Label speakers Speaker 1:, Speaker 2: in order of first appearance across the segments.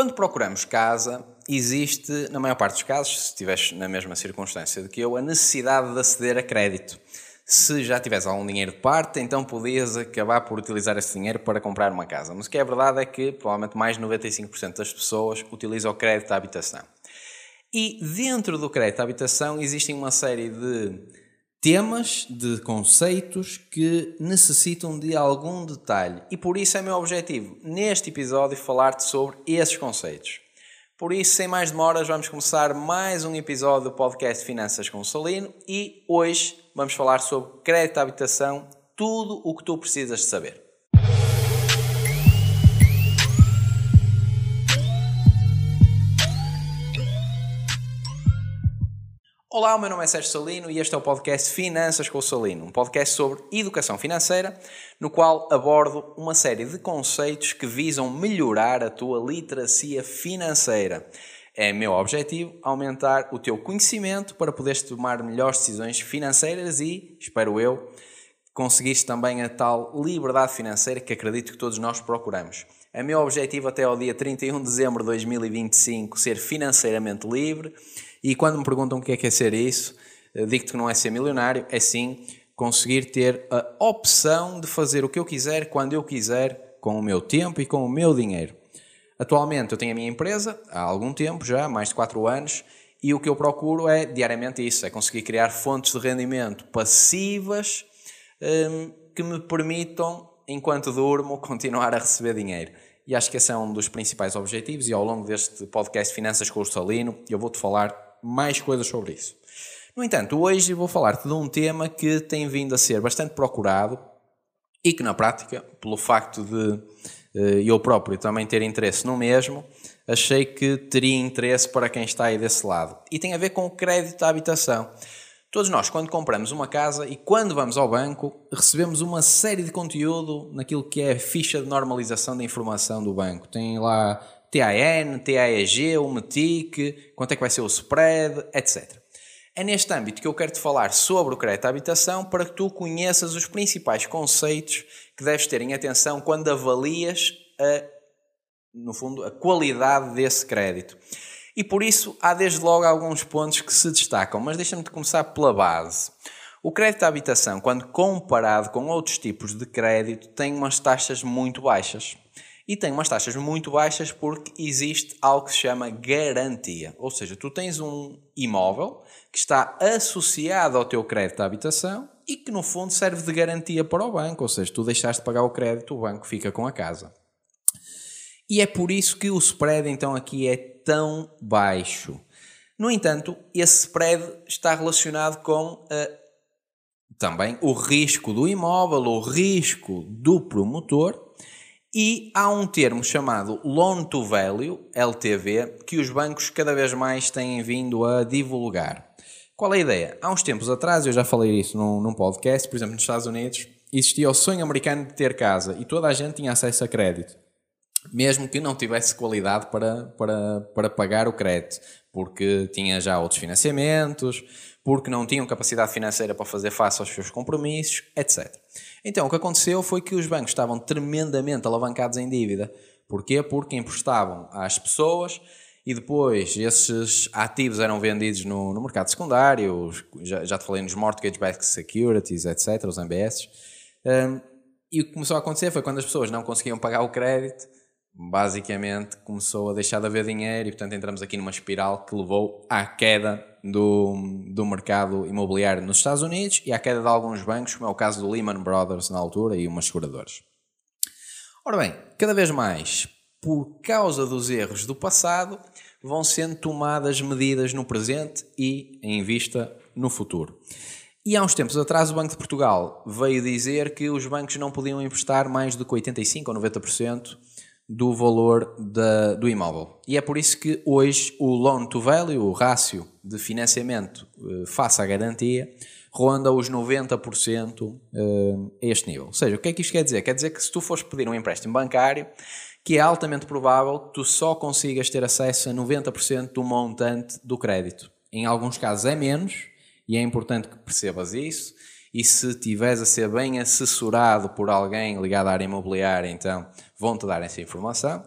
Speaker 1: Quando procuramos casa, existe, na maior parte dos casos, se estiveres na mesma circunstância do que eu, a necessidade de aceder a crédito. Se já tiveres algum dinheiro de parte, então podias acabar por utilizar esse dinheiro para comprar uma casa. Mas o que é verdade é que provavelmente mais de 95% das pessoas utilizam o crédito à habitação. E dentro do crédito à habitação existem uma série de temas, de conceitos que necessitam de algum detalhe. E por isso é meu objetivo, neste episódio, falar-te sobre esses conceitos. Por isso, sem mais demoras, vamos começar mais um episódio do podcast Finanças com o Salino e hoje vamos falar sobre crédito à habitação, tudo o que tu precisas de saber. Olá, o meu nome é Sérgio Salino e este é o podcast Finanças com o Salino, um podcast sobre educação financeira, no qual abordo uma série de conceitos que visam melhorar a tua literacia financeira. É meu objetivo aumentar o teu conhecimento para poderes tomar melhores decisões financeiras e, espero eu, conseguires também a tal liberdade financeira que acredito que todos nós procuramos. É meu objetivo até ao dia 31 de dezembro de 2025 ser financeiramente livre e quando me perguntam o que é que é ser isso, digo-te que não é ser milionário, é sim conseguir ter a opção de fazer o que eu quiser, quando eu quiser, com o meu tempo e com o meu dinheiro. Atualmente eu tenho a minha empresa, há algum tempo já, mais de 4 anos, e o que eu procuro é diariamente isso, é conseguir criar fontes de rendimento passivas hum, que me permitam, enquanto durmo, continuar a receber dinheiro. E acho que esse é um dos principais objetivos e ao longo deste podcast Finanças com o Salino eu vou-te falar mais coisas sobre isso. No entanto, hoje vou falar-te de um tema que tem vindo a ser bastante procurado e que, na prática, pelo facto de eh, eu próprio também ter interesse no mesmo, achei que teria interesse para quem está aí desse lado. E tem a ver com o crédito à habitação. Todos nós, quando compramos uma casa e quando vamos ao banco, recebemos uma série de conteúdo naquilo que é a ficha de normalização da informação do banco. Tem lá TAN, TAEG, o METIC, quanto é que vai ser o spread, etc. É neste âmbito que eu quero te falar sobre o crédito à habitação para que tu conheças os principais conceitos que deves ter em atenção quando avalias a, no fundo, a qualidade desse crédito. E por isso há desde logo alguns pontos que se destacam, mas deixa-me começar pela base. O crédito à habitação, quando comparado com outros tipos de crédito, tem umas taxas muito baixas e tem umas taxas muito baixas porque existe algo que se chama garantia. Ou seja, tu tens um imóvel que está associado ao teu crédito à habitação e que no fundo serve de garantia para o banco. Ou seja, tu deixaste de pagar o crédito, o banco fica com a casa. E é por isso que o spread então aqui é tão baixo. No entanto, esse spread está relacionado com uh, também o risco do imóvel, o risco do promotor e há um termo chamado Loan to Value, LTV, que os bancos cada vez mais têm vindo a divulgar. Qual é a ideia? Há uns tempos atrás, eu já falei isso num, num podcast, por exemplo, nos Estados Unidos, existia o sonho americano de ter casa e toda a gente tinha acesso a crédito, mesmo que não tivesse qualidade para, para, para pagar o crédito, porque tinha já outros financiamentos, porque não tinham capacidade financeira para fazer face aos seus compromissos, etc. Então, o que aconteceu foi que os bancos estavam tremendamente alavancados em dívida. Porquê? Porque emprestavam às pessoas e depois esses ativos eram vendidos no, no mercado secundário, já, já te falei nos mortgage-backed securities, etc., os MBS. Um, e o que começou a acontecer foi quando as pessoas não conseguiam pagar o crédito, basicamente começou a deixar de haver dinheiro e, portanto, entramos aqui numa espiral que levou à queda do, do mercado imobiliário nos Estados Unidos e à queda de alguns bancos, como é o caso do Lehman Brothers na altura e umas seguradoras. Ora bem, cada vez mais, por causa dos erros do passado, vão sendo tomadas medidas no presente e em vista no futuro. E há uns tempos atrás o Banco de Portugal veio dizer que os bancos não podiam emprestar mais do que 85% ou 90% do valor da, do imóvel. E é por isso que hoje o loan to value, o rácio de financiamento uh, face à garantia, ronda os 90% uh, a este nível. Ou seja, o que é que isto quer dizer? Quer dizer que se tu fores pedir um empréstimo bancário, que é altamente provável que tu só consigas ter acesso a 90% do montante do crédito. Em alguns casos é menos, e é importante que percebas isso. E se estiveres a ser bem assessorado por alguém ligado à área imobiliária, então vão-te dar essa informação.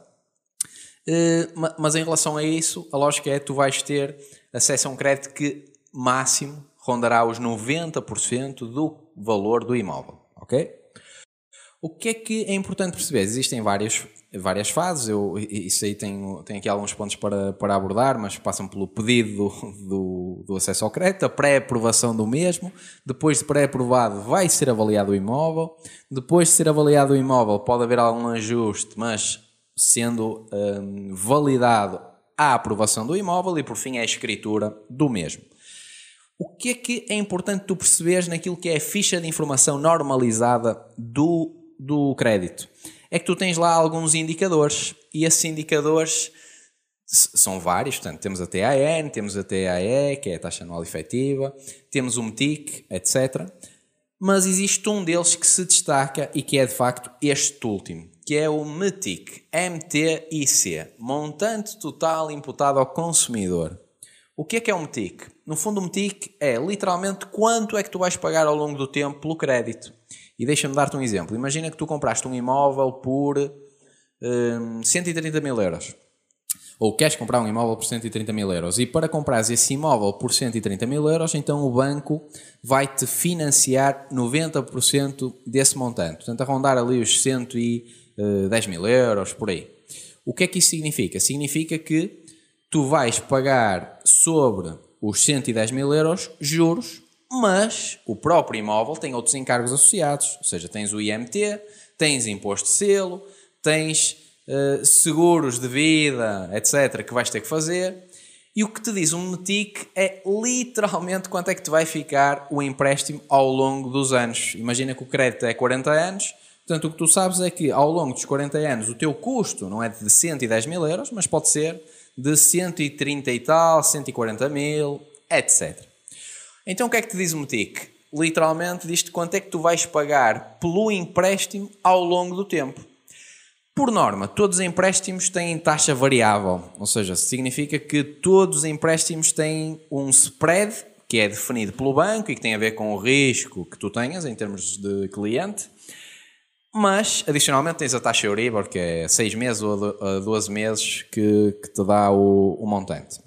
Speaker 1: Uh, mas em relação a isso, a lógica é que tu vais ter acesso a um crédito que máximo rondará os 90% do valor do imóvel, ok? O que é que é importante perceber? Existem várias, várias fases, eu, isso aí tenho, tenho aqui alguns pontos para, para abordar, mas passam pelo pedido do, do, do acesso ao crédito, a pré-aprovação do mesmo, depois de pré-aprovado vai ser avaliado o imóvel, depois de ser avaliado o imóvel pode haver algum ajuste, mas sendo hum, validado a aprovação do imóvel e por fim a escritura do mesmo. O que é que é importante tu perceberes naquilo que é a ficha de informação normalizada do do crédito é que tu tens lá alguns indicadores e esses indicadores são vários, portanto, temos a TAN, temos a TAE, que é a taxa anual efetiva, temos o METIC, etc. Mas existe um deles que se destaca e que é de facto este último, que é o METIC, MTIC, montante total imputado ao consumidor. O que é que é o METIC? No fundo, o METIC é literalmente quanto é que tu vais pagar ao longo do tempo pelo crédito. E deixa-me dar-te um exemplo. Imagina que tu compraste um imóvel por um, 130 mil euros. Ou queres comprar um imóvel por 130 mil euros. E para comprares esse imóvel por 130 mil euros, então o banco vai-te financiar 90% desse montante. Portanto, a rondar ali os 110 mil euros, por aí. O que é que isso significa? Significa que tu vais pagar sobre os 110 mil euros juros mas o próprio imóvel tem outros encargos associados, ou seja, tens o IMT, tens imposto de selo, tens uh, seguros de vida, etc., que vais ter que fazer. E o que te diz um METIC é literalmente quanto é que te vai ficar o empréstimo ao longo dos anos. Imagina que o crédito é 40 anos, portanto o que tu sabes é que ao longo dos 40 anos o teu custo não é de 110 mil euros, mas pode ser de 130 e tal, 140 mil, etc. Então o que é que te diz o MOTIC? Literalmente diz-te quanto é que tu vais pagar pelo empréstimo ao longo do tempo. Por norma, todos os empréstimos têm taxa variável, ou seja, significa que todos os empréstimos têm um spread que é definido pelo banco e que tem a ver com o risco que tu tenhas em termos de cliente. Mas, adicionalmente, tens a taxa Euribor, que é 6 meses ou 12 meses, que, que te dá o, o montante.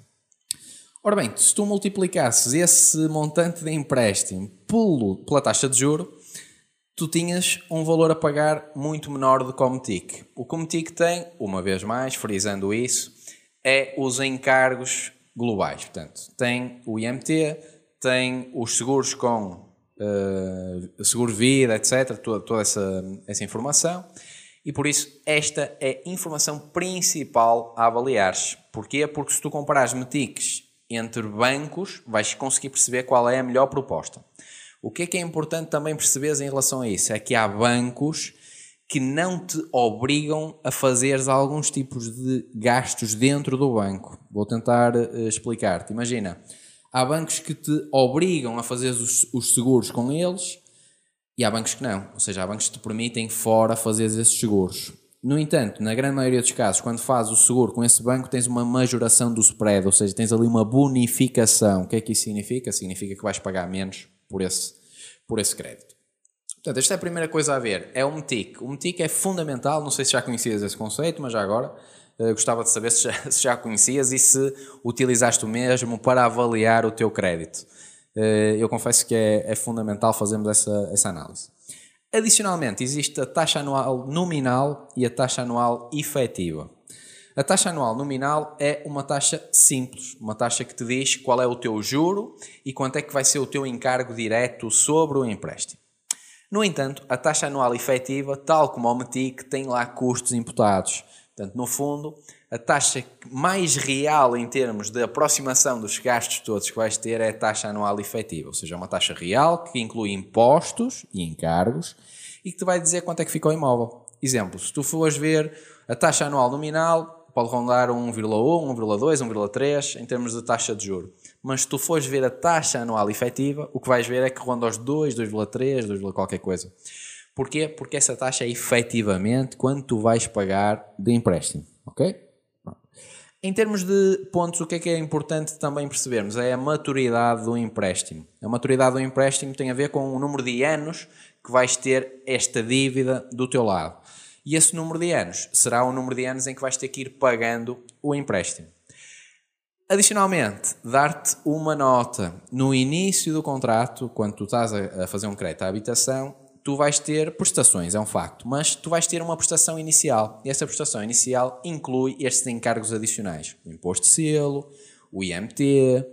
Speaker 1: Ora bem, se tu multiplicasses esse montante de empréstimo pelo, pela taxa de juro, tu tinhas um valor a pagar muito menor do que o Metic. O que o Metic tem, uma vez mais, frisando isso, é os encargos globais. Portanto, tem o IMT, tem os seguros com uh, seguro vida, etc., toda, toda essa, essa informação. E por isso, esta é a informação principal a avaliares. Porquê? Porque se tu comparares Metics entre bancos, vais conseguir perceber qual é a melhor proposta. O que é que é importante também perceberes em relação a isso? É que há bancos que não te obrigam a fazeres alguns tipos de gastos dentro do banco. Vou tentar uh, explicar-te. Imagina, há bancos que te obrigam a fazer os, os, seguros com eles e há bancos que não. Ou seja, há bancos que te permitem fora fazer esses seguros. No entanto, na grande maioria dos casos, quando fazes o seguro com esse banco, tens uma majoração do spread, ou seja, tens ali uma bonificação. O que é que isso significa? Significa que vais pagar menos por esse, por esse crédito. Portanto, esta é a primeira coisa a ver. É o METIC. O METIC é fundamental, não sei se já conhecias esse conceito, mas já agora uh, gostava de saber se já, se já, conhecias e se utilizaste o mesmo para avaliar o teu crédito. Uh, eu confesso que é, é fundamental fazermos essa, essa análise. Adicionalmente, existe a taxa anual nominal e a taxa anual efetiva. A taxa anual nominal é uma taxa simples, uma taxa que te diz qual é o teu juro e quanto é que vai ser o teu encargo direto sobre o empréstimo. No entanto, a taxa anual efetiva, tal como o METIC, tem lá custos imputados. Portanto, no fundo, a taxa mais real em termos de aproximação dos gastos todos que vais ter é a taxa anual efetiva, ou seja, é uma taxa real que inclui impostos e encargos e que te vai dizer quanto é que fica o imóvel. Exemplo, se tu fores ver a taxa anual nominal, pode rondar 1,1, 1,2, 1,3 em termos de taxa de juro. Mas se tu fores ver a taxa anual efetiva, o que vais ver é que ronda aos 2, 2,3, 2, qualquer coisa. Porquê? Porque essa taxa é efetivamente quanto tu vais pagar de empréstimo, ok? Em termos de pontos, o que é que é importante também percebermos? É a maturidade do empréstimo. A maturidade do empréstimo tem a ver com o número de anos que vais ter esta dívida do teu lado. E esse número de anos será o número de anos em que vais ter que ir pagando o empréstimo. Adicionalmente, dar-te uma nota no início do contrato, quando tu estás a fazer um crédito à habitação, tu vais ter prestações, é um facto, mas tu vais ter uma prestação inicial. E essa prestação inicial inclui estes encargos adicionais: o imposto de selo, o IMT,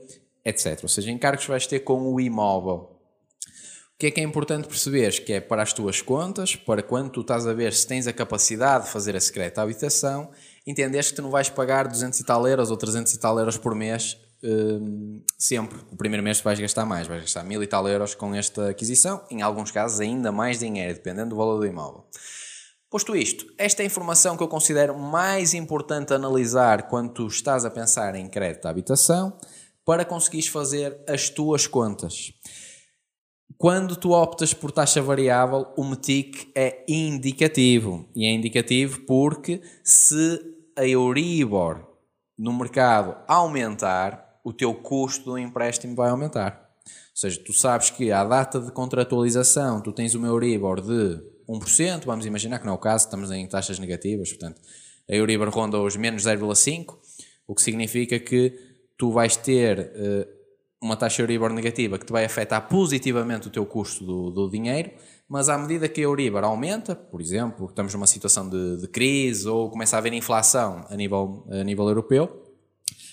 Speaker 1: etc. Ou seja, encargos que vais ter com o imóvel. O que é que é importante perceberes? Que é para as tuas contas, para quando tu estás a ver se tens a capacidade de fazer a secreta habitação, entenderes que tu não vais pagar 200 e tal euros ou 300 e tal euros por mês um, sempre. O primeiro mês vais gastar mais, vais gastar mil e tal euros com esta aquisição, em alguns casos ainda mais dinheiro, dependendo do valor do imóvel. Posto isto, esta é a informação que eu considero mais importante analisar quando tu estás a pensar em crédito à habitação para conseguires fazer as tuas contas. Quando tu optas por taxa variável, o METIC é indicativo. E é indicativo porque se a Euribor no mercado aumentar, o teu custo do empréstimo vai aumentar. Ou seja, tu sabes que à data de contratualização tu tens uma Euribor de 1%, vamos imaginar que não é o caso, estamos em taxas negativas, portanto, a Euribor ronda os menos 0,5, o que significa que tu vais ter uh, uma taxa Euribor negativa que te vai afetar positivamente o teu custo do, do, dinheiro, mas à medida que a Euribor aumenta, por exemplo, estamos numa situação de, de crise ou começa a haver inflação a nível, a nível europeu,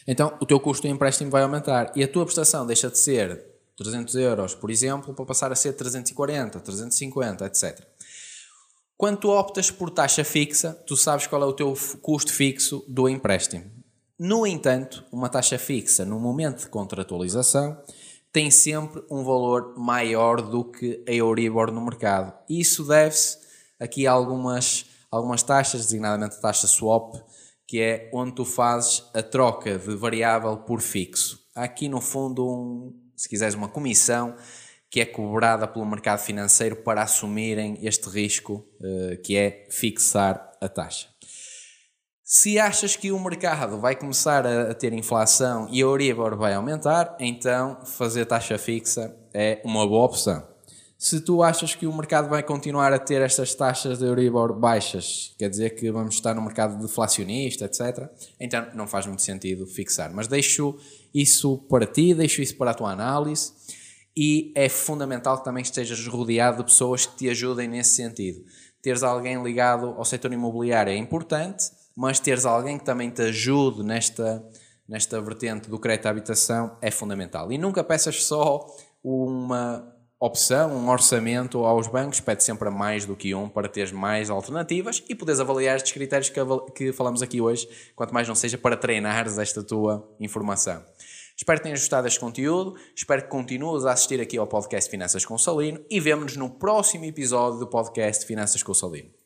Speaker 1: então o teu custo do empréstimo vai aumentar e a tua prestação deixa de ser 300 euros, por exemplo, para passar a ser 340, 350, etc. Quando tu optas por taxa fixa, tu sabes qual é o teu custo fixo do empréstimo. No entanto, uma taxa fixa no momento de contratualização tem sempre um valor maior do que a Euribor no mercado. Isso deve-se aqui a algumas, algumas taxas, designadamente a taxa swap, que é onde tu fazes a troca de variável por fixo. Há aqui no fundo, um, se quiseres, uma comissão que é cobrada pelo mercado financeiro para assumirem este risco, uh, que é fixar a taxa. Se achas que o mercado vai começar a, a ter inflação e a Euribor vai aumentar, então fazer taxa fixa é uma boa opção. Se tu achas que o mercado vai continuar a ter estas taxas de Euribor baixas, quer dizer que vamos estar no mercado deflacionista, etc., então não faz muito sentido fixar. Mas deixo isso para ti, deixo isso para a tua análise e é fundamental que também estejas rodeado de pessoas que te ajudem nesse sentido. Teres alguém ligado ao setor imobiliário é importante, mas teres alguém que também te ajude nesta, nesta vertente do crédito à habitação é fundamental. E nunca peças só uma opção, um orçamento aos bancos, pede sempre mais do que um para teres mais alternativas e poderes avaliar estes critérios que, que falamos aqui hoje, quanto mais não seja para treinares esta tua informação. Espero que tenhas gostado deste conteúdo, espero que continues a assistir aqui ao podcast Finanças com Salino e vemo-nos no próximo episódio do podcast Finanças com Salino.